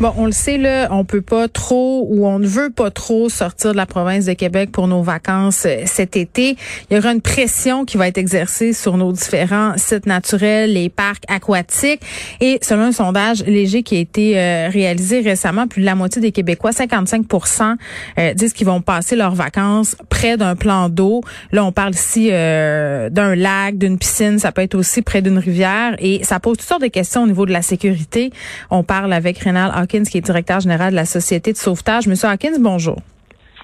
Bon, on le sait là, on peut pas trop ou on ne veut pas trop sortir de la province de Québec pour nos vacances euh, cet été. Il y aura une pression qui va être exercée sur nos différents sites naturels, les parcs aquatiques. Et selon un sondage léger qui a été euh, réalisé récemment, plus de la moitié des Québécois, 55% euh, disent qu'ils vont passer leurs vacances près d'un plan d'eau. Là, on parle ici d'un lac, d'une piscine. Ça peut être aussi près d'une rivière. Et ça pose toutes sortes de questions au niveau de la sécurité. On parle avec Rénal Hawkins, qui est directeur général de la Société de sauvetage. Monsieur Hawkins, bonjour.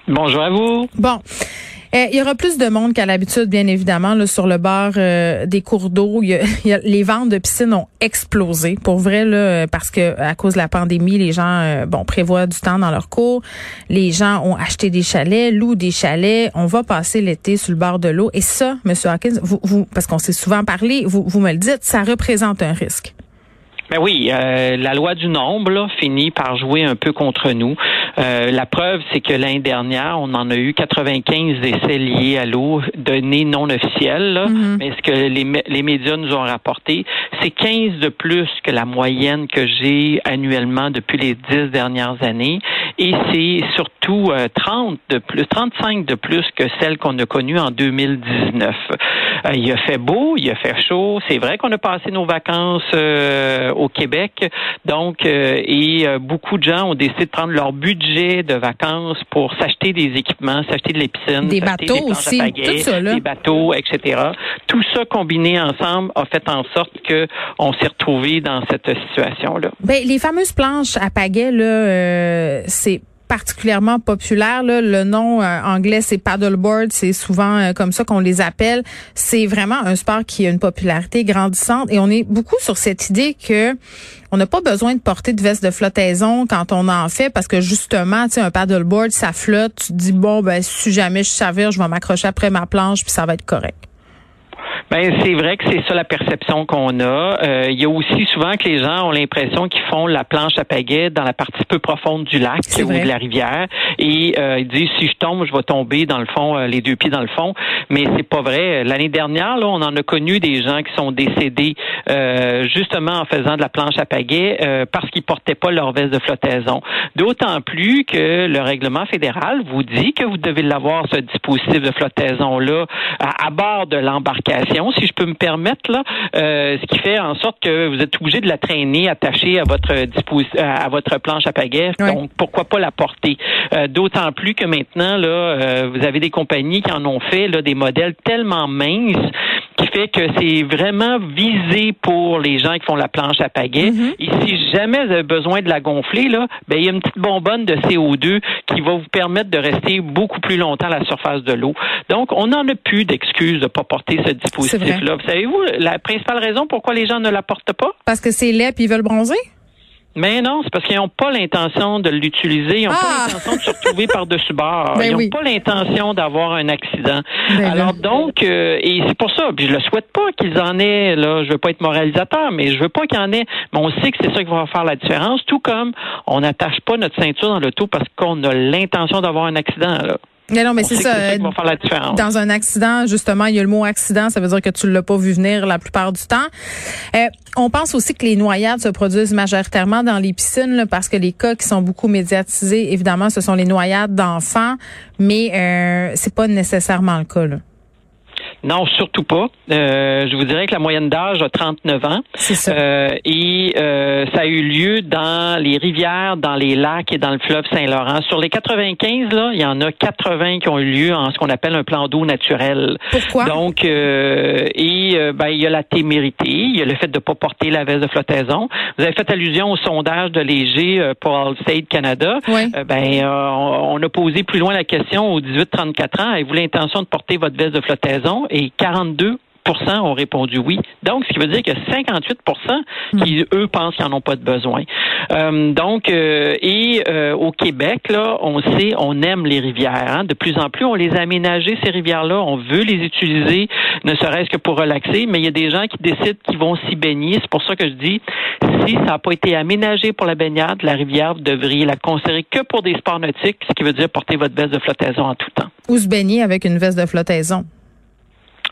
Bonjour à vous. Bon. Eh, il y aura plus de monde qu'à l'habitude, bien évidemment, là, sur le bord euh, des cours d'eau. les ventes de piscines ont explosé, pour vrai, là, parce que à cause de la pandémie, les gens, euh, bon, prévoient du temps dans leur cours. Les gens ont acheté des chalets, louent des chalets. On va passer l'été sur le bord de l'eau. Et ça, Monsieur Hawkins, vous, vous parce qu'on s'est souvent parlé, vous, vous me le dites, ça représente un risque. Ben oui, euh, la loi du nombre là, finit par jouer un peu contre nous. Euh, la preuve, c'est que l'année dernière, on en a eu 95 essais liés à l'eau, données non officielles. Mm-hmm. Mais ce que les, les médias nous ont rapporté, c'est 15 de plus que la moyenne que j'ai annuellement depuis les 10 dernières années. Et c'est surtout 30 euh, de plus, 35 de plus que celle qu'on a connue en 2019. il a fait beau, il a fait chaud. C'est vrai qu'on a passé nos vacances au Québec. Donc, euh, et euh, beaucoup de gens ont décidé de prendre leur budget de vacances pour s'acheter des équipements, s'acheter de l'épiscine, des bateaux des aussi, tout ça, des bateaux, etc. Tout ça combiné ensemble a fait en sorte que on s'est retrouvé dans cette situation-là. Ben, les fameuses planches à pagaie, là, euh, c'est particulièrement populaire. Là. Le nom euh, anglais, c'est paddleboard. C'est souvent euh, comme ça qu'on les appelle. C'est vraiment un sport qui a une popularité grandissante et on est beaucoup sur cette idée que on n'a pas besoin de porter de veste de flottaison quand on en fait parce que justement, tu sais, un paddleboard, ça flotte. Tu te dis, bon, ben, si jamais je savire, je vais m'accrocher après ma planche puis ça va être correct. Ben c'est vrai que c'est ça la perception qu'on a. Euh, il y a aussi souvent que les gens ont l'impression qu'ils font la planche à pagaie dans la partie peu profonde du lac ou de la rivière et euh, ils disent si je tombe, je vais tomber dans le fond, euh, les deux pieds dans le fond. Mais c'est pas vrai. L'année dernière, là, on en a connu des gens qui sont décédés justement en faisant de la planche à pagaie parce qu'ils portaient pas leur veste de flottaison. D'autant plus que le règlement fédéral vous dit que vous devez l'avoir ce dispositif de flottaison là à bord de l'embarcation si je peux me permettre, là, euh, ce qui fait en sorte que vous êtes obligé de la traîner attachée à votre à votre planche à pagaie. Donc, pourquoi pas la porter? Euh, d'autant plus que maintenant, là, euh, vous avez des compagnies qui en ont fait là, des modèles tellement minces qui fait que c'est vraiment visé pour les gens qui font la planche à pagaie. Mm-hmm. Et si jamais vous avez besoin de la gonfler, là, ben, il y a une petite bonbonne de CO2 qui va vous permettre de rester beaucoup plus longtemps à la surface de l'eau. Donc, on n'en a plus d'excuses de ne pas porter ce dispositif-là. Savez-vous la principale raison pourquoi les gens ne la portent pas? Parce que c'est laid et ils veulent bronzer? Mais non, c'est parce qu'ils n'ont pas l'intention de l'utiliser. Ils n'ont pas ah! l'intention de se retrouver par-dessus bord. Ben ils n'ont pas l'intention d'avoir un accident. Ben Alors donc, euh, et c'est pour ça, puis je le souhaite pas qu'ils en aient, là, je veux pas être moralisateur, mais je veux pas qu'il y en ait, mais on sait que c'est ça qui va faire la différence, tout comme on n'attache pas notre ceinture dans l'auto parce qu'on a l'intention d'avoir un accident. Là. Mais non, mais c'est ça. ça va faire la différence. Dans un accident, justement, il y a le mot accident, ça veut dire que tu l'as pas vu venir la plupart du temps. Euh, on pense aussi que les noyades se produisent majoritairement dans les piscines parce que les cas qui sont beaucoup médiatisés, évidemment, ce sont les noyades d'enfants, mais euh, c'est pas nécessairement le cas. Là. Non, surtout pas. Euh, je vous dirais que la moyenne d'âge a 39 ans. C'est ça. Euh, et euh, ça a eu lieu dans les rivières, dans les lacs et dans le fleuve Saint-Laurent. Sur les 95, là, il y en a 80 qui ont eu lieu en ce qu'on appelle un plan d'eau naturel. Pourquoi? Donc, euh, et euh, ben, il y a la témérité, il y a le fait de ne pas porter la veste de flottaison. Vous avez fait allusion au sondage de Léger euh, pour Allstate Canada. Oui. Ben, on, on a posé plus loin la question aux 18-34 ans. Avez-vous l'intention de porter votre veste de flottaison? Et 42% ont répondu oui. Donc, ce qui veut dire que 58% qui, eux, pensent qu'ils n'en ont pas de besoin. Euh, donc, euh, et euh, au Québec, là, on sait, on aime les rivières. hein. De plus en plus, on les a aménagées, ces rivières-là. On veut les utiliser, ne serait-ce que pour relaxer, mais il y a des gens qui décident qu'ils vont s'y baigner. C'est pour ça que je dis, si ça n'a pas été aménagé pour la baignade, la rivière, vous devriez la considérer que pour des sports nautiques, ce qui veut dire porter votre veste de flottaison en tout temps. Ou se baigner avec une veste de flottaison.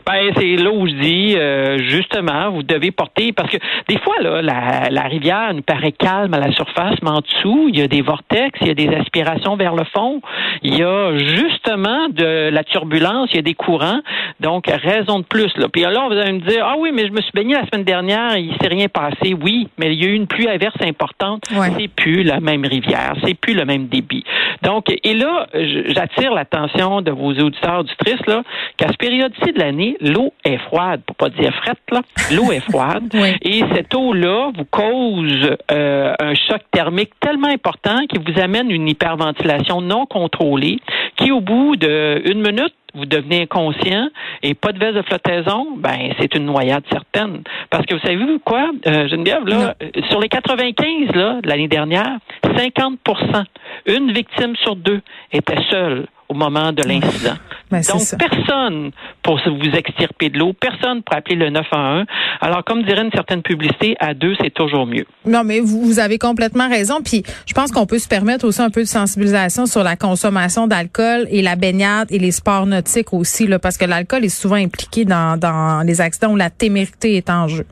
Ben, c'est là où je dis, euh, justement, vous devez porter, parce que des fois, là, la, la rivière nous paraît calme à la surface, mais en dessous, il y a des vortex, il y a des aspirations vers le fond, il y a justement de la turbulence, il y a des courants, donc raison de plus. Là. Puis là, vous allez me dire, ah oui, mais je me suis baigné la semaine dernière, il s'est rien passé. Oui, mais il y a eu une pluie averse importante. Ouais. C'est plus la même rivière, c'est plus le même débit. Donc, et là, j'attire l'attention de vos auditeurs, auditrices, là, qu'à ce période-ci de l'année, l'eau est froide, pour pas dire frette, là. L'eau est froide. Oui. Et cette eau-là vous cause euh, un choc thermique tellement important qui vous amène une hyperventilation non contrôlée, qui au bout d'une minute, vous devenez inconscient et pas de veste de flottaison, ben c'est une noyade certaine. Parce que vous savez quoi, euh, Geneviève, là, euh, sur les 95 là, de l'année dernière, 50% une victime sur deux était seule au moment de l'incident. Ben, Donc, personne pour vous extirper de l'eau, personne pour appeler le 911. Alors, comme dirait une certaine publicité, à deux, c'est toujours mieux. Non, mais vous, vous avez complètement raison. Puis je pense qu'on peut se permettre aussi un peu de sensibilisation sur la consommation d'alcool et la baignade et les sports nautiques aussi, là, parce que l'alcool est souvent impliqué dans, dans les accidents où la témérité est en jeu.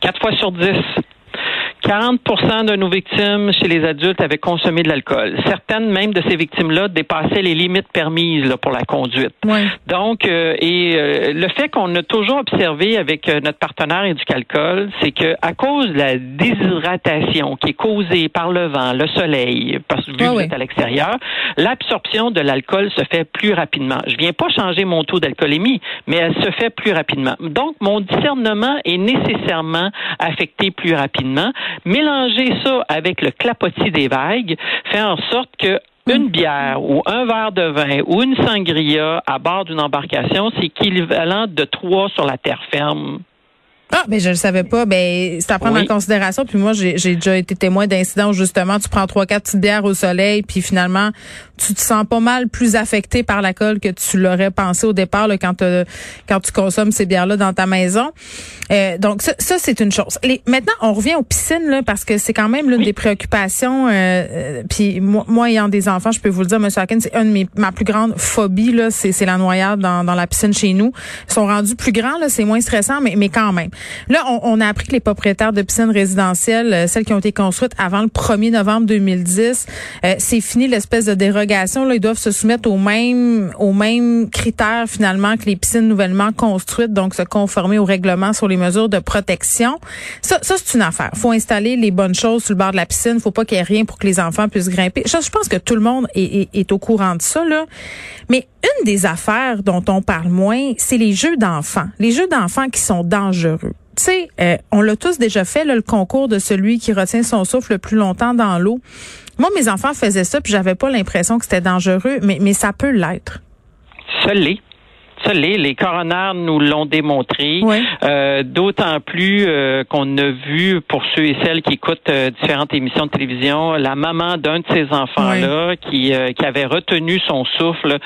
Quatre fois sur dix. 40% de nos victimes chez les adultes avaient consommé de l'alcool. Certaines même de ces victimes-là dépassaient les limites permises là, pour la conduite. Ouais. Donc, euh, et euh, le fait qu'on a toujours observé avec euh, notre partenaire Éducalcool, c'est que à cause de la déshydratation qui est causée par le vent, le soleil, parce que vu Ah que vous oui. êtes à l'extérieur, l'absorption de l'alcool se fait plus rapidement. Je viens pas changer mon taux d'alcoolémie, mais elle se fait plus rapidement. Donc, mon discernement est nécessairement affecté plus rapidement. Mélanger ça avec le clapotis des vagues fait en sorte que une bière ou un verre de vin ou une sangria à bord d'une embarcation, c'est équivalent de trois sur la terre ferme. Ah, mais je le savais pas. Ben, c'est à prendre Oui. en considération. Puis moi, j'ai déjà été témoin d'incidents où justement, tu prends trois, quatre petites bières au soleil, puis finalement, tu te sens pas mal plus affecté par l'alcool que tu l'aurais pensé au départ là, quand, t'as- quand tu consommes ces bières-là dans ta maison. Euh, donc ça, ça, c'est une chose. Les- maintenant, on revient aux piscines là, parce que c'est quand même l'une des préoccupations. Euh, euh, puis moi, moi, ayant des enfants, je peux vous le dire, Monsieur Haken, c'est une de mes ma plus grande phobie là, c'est c'est la noyade dans, dans la piscine chez nous. Ils sont rendus plus grands là, c'est moins stressant, mais mais quand même. Là, on, on a appris que les propriétaires de piscines résidentielles, euh, celles qui ont été construites avant le 1er novembre 2010, euh, c'est fini l'espèce de dérogation. Là, ils doivent se soumettre aux mêmes aux mêmes critères finalement que les piscines nouvellement construites, donc se conformer au règlement sur les mesures de protection. Ça, ça c'est une affaire. Faut installer les bonnes choses sur le bord de la piscine. Faut pas qu'il y ait rien pour que les enfants puissent grimper. Ça, je pense que tout le monde est, est- est au courant de ça là. Mais une des affaires dont on parle moins, c'est les jeux d'enfants. Les jeux d'enfants qui sont dangereux. Tu sais, euh, on l'a tous déjà fait, le concours de celui qui retient son souffle le plus longtemps dans l'eau. Moi, mes enfants faisaient ça, puis j'avais pas l'impression que c'était dangereux, mais, mais ça peut l'être. Ça l'est. Les coronaires nous l'ont démontré. Oui. Euh, D'autant plus euh, qu'on a vu, pour ceux et celles qui écoutent euh, différentes émissions de télévision, la maman d'un de ces enfants-là qui, euh, qui avait retenu son souffle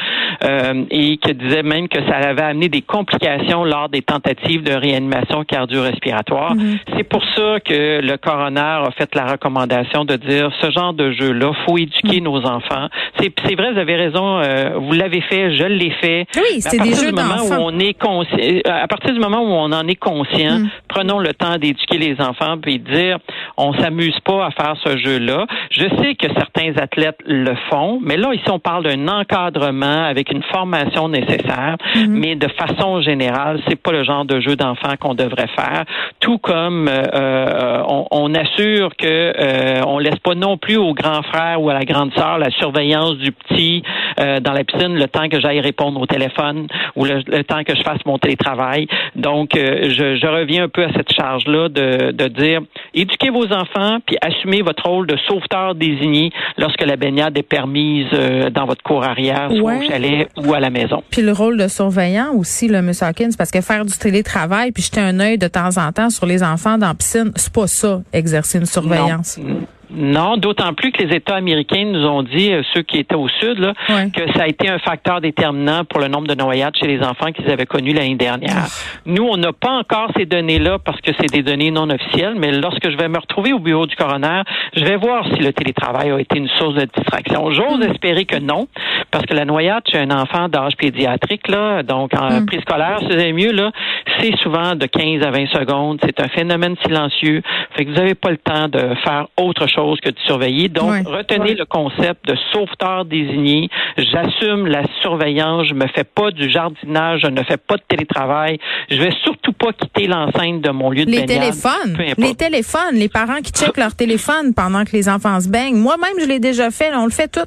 euh, et qui disait même que ça avait amené des complications lors des tentatives de réanimation cardio-respiratoire. C'est pour ça que le coroner a fait la recommandation de dire ce genre de jeu-là, faut éduquer nos enfants. C'est c'est vrai, vous avez raison, euh, vous l'avez fait, je l'ai fait. Oui, à des jeux du moment où on est conscient, à partir du moment où on en est conscient, mm. prenons le temps d'éduquer les enfants puis dire on s'amuse pas à faire ce jeu-là. Je sais que certains athlètes le font, mais là ici on parle d'un encadrement avec une formation nécessaire, mm-hmm. mais de façon générale, c'est pas le genre de jeu d'enfant qu'on devrait faire. Tout comme euh, euh, on, on, assure que euh, on laisse pas non plus au grand frère ou à la grande sœur la surveillance du petit euh, dans la piscine le temps que j'aille répondre au téléphone ou le, temps que je fasse mon télétravail. Donc, euh, je, je, reviens un peu à cette charge-là de, de dire éduquez vos enfants puis assumez votre rôle de sauveteur désigné lorsque la baignade est permise euh, dans votre cour arrière, soit au chalet ou à la maison. Puis le rôle de surveillant aussi, le M. Hawkins, parce que faire du télétravail puis jeter un œil de temps en temps sur les enfants dans la piscine, c'est pas ça, exercer une surveillance. Non, d'autant plus que les États américains nous ont dit, euh, ceux qui étaient au sud, là, que ça a été un facteur déterminant pour le nombre de noyades chez les enfants qu'ils avaient connus l'année dernière. Nous, on n'a pas encore ces données-là parce que c'est des données non officielles, mais lorsque je vais me retrouver au bureau du coroner, je vais voir si le télétravail a été une source de distraction. J'ose hmm. espérer que non, parce que la noyade chez un enfant d'âge pédiatrique, là, donc en mm. préscolaire, c'est mieux, là, c'est souvent de 15 à 20 secondes. C'est un phénomène silencieux. Fait que vous n'avez pas le temps de faire autre chose que de surveiller. Donc, retenez le concept de sauveteur désigné. J'assume la surveillance. Je me fais pas du jardinage. Je ne fais pas de télétravail. Je vais surtout pas quitter l'enceinte de mon lieu de les Téléphones, les téléphones, les parents qui checkent leur téléphone pendant que les enfants se baignent. Moi-même, je l'ai déjà fait. on le fait tout.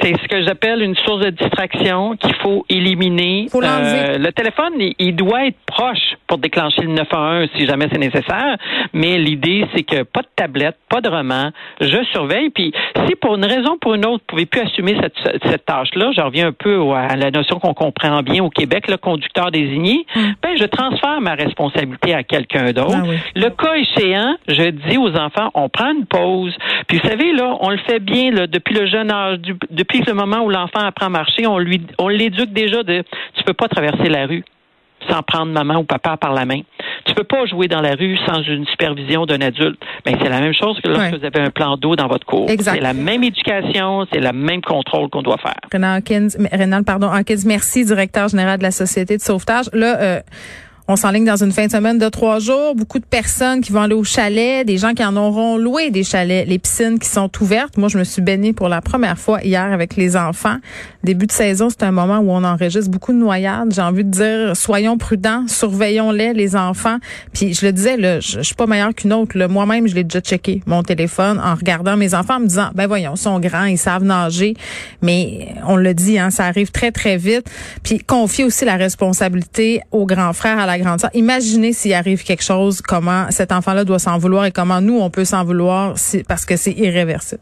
C'est ce que j'appelle une source de distraction qu'il faut éliminer. euh, le téléphone, il, doit être proche pour déclencher le 911 si jamais c'est nécessaire. Mais l'idée, c'est que pas de tablette, pas de roman. Je surveille. Puis si pour une raison ou pour une autre, vous pouvez plus assumer cette, cette tâche-là, je reviens un peu à la notion qu'on comprend bien au Québec, le conducteur désigné, hum. ben, je transfère ma responsabilité à quelqu'un d'autre. Ah le cas échéant, je dis aux enfants, on prend une pause. Puis vous savez, là, on le fait bien là, depuis le jeune âge, du, depuis le moment où l'enfant apprend à marcher, on lui, on l'éduque déjà de, tu peux pas traverser la rue sans prendre maman ou papa par la main. Tu peux pas jouer dans la rue sans une supervision d'un adulte. Mais c'est la même chose que lorsque vous avez un plan d'eau dans votre cour. C'est la même éducation, c'est le même contrôle qu'on doit faire. Renan Hawkins, pardon, Hawkins, merci, directeur général de la Société de sauvetage. Là, euh, on s'enligne dans une fin de semaine de trois jours. Beaucoup de personnes qui vont aller au chalet, des gens qui en auront loué des chalets, les piscines qui sont ouvertes. Moi, je me suis baignée pour la première fois hier avec les enfants. Début de saison, c'est un moment où on enregistre beaucoup de noyades. J'ai envie de dire, soyons prudents, surveillons-les, les enfants. Puis je le disais, je, suis pas meilleure qu'une autre. Moi-même, je l'ai déjà checké, mon téléphone, en regardant mes enfants, en me disant, ben voyons, ils sont grands, ils savent nager. Mais on le dit, hein, ça arrive très, très vite. Puis aussi la responsabilité aux grands frères, à la Imaginez s'il arrive quelque chose, comment cet enfant-là doit s'en vouloir et comment nous, on peut s'en vouloir parce que c'est irréversible.